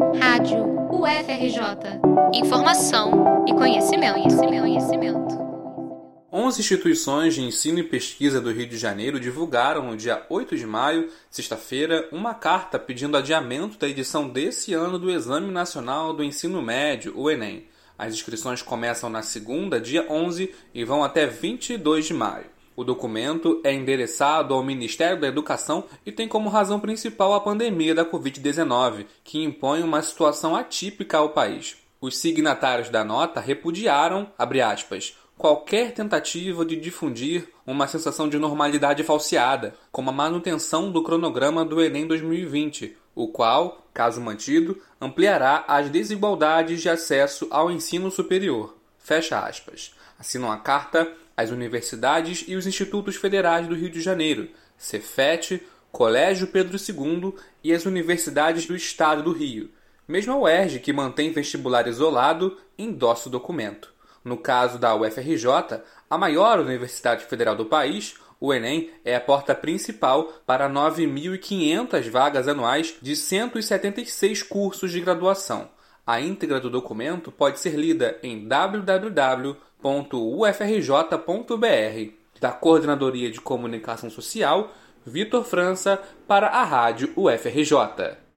Rádio UFRJ. Informação e conhecimento, conhecimento, conhecimento. 11 instituições de ensino e pesquisa do Rio de Janeiro divulgaram no dia 8 de maio, sexta-feira, uma carta pedindo adiamento da edição desse ano do Exame Nacional do Ensino Médio, o Enem. As inscrições começam na segunda, dia 11, e vão até 22 de maio. O documento é endereçado ao Ministério da Educação e tem como razão principal a pandemia da Covid-19, que impõe uma situação atípica ao país. Os signatários da nota repudiaram, aspas, qualquer tentativa de difundir uma sensação de normalidade falseada, como a manutenção do cronograma do Enem 2020, o qual, caso mantido, ampliará as desigualdades de acesso ao ensino superior. Fecha aspas. Assinam a carta as universidades e os institutos federais do Rio de Janeiro, Cefet, Colégio Pedro II e as universidades do Estado do Rio. Mesmo a UERJ, que mantém vestibular isolado, endossa o documento. No caso da UFRJ, a maior universidade federal do país, o Enem é a porta principal para 9.500 vagas anuais de 176 cursos de graduação. A íntegra do documento pode ser lida em www.ufrj.br. Da Coordenadoria de Comunicação Social, Vitor França para a Rádio UFRJ.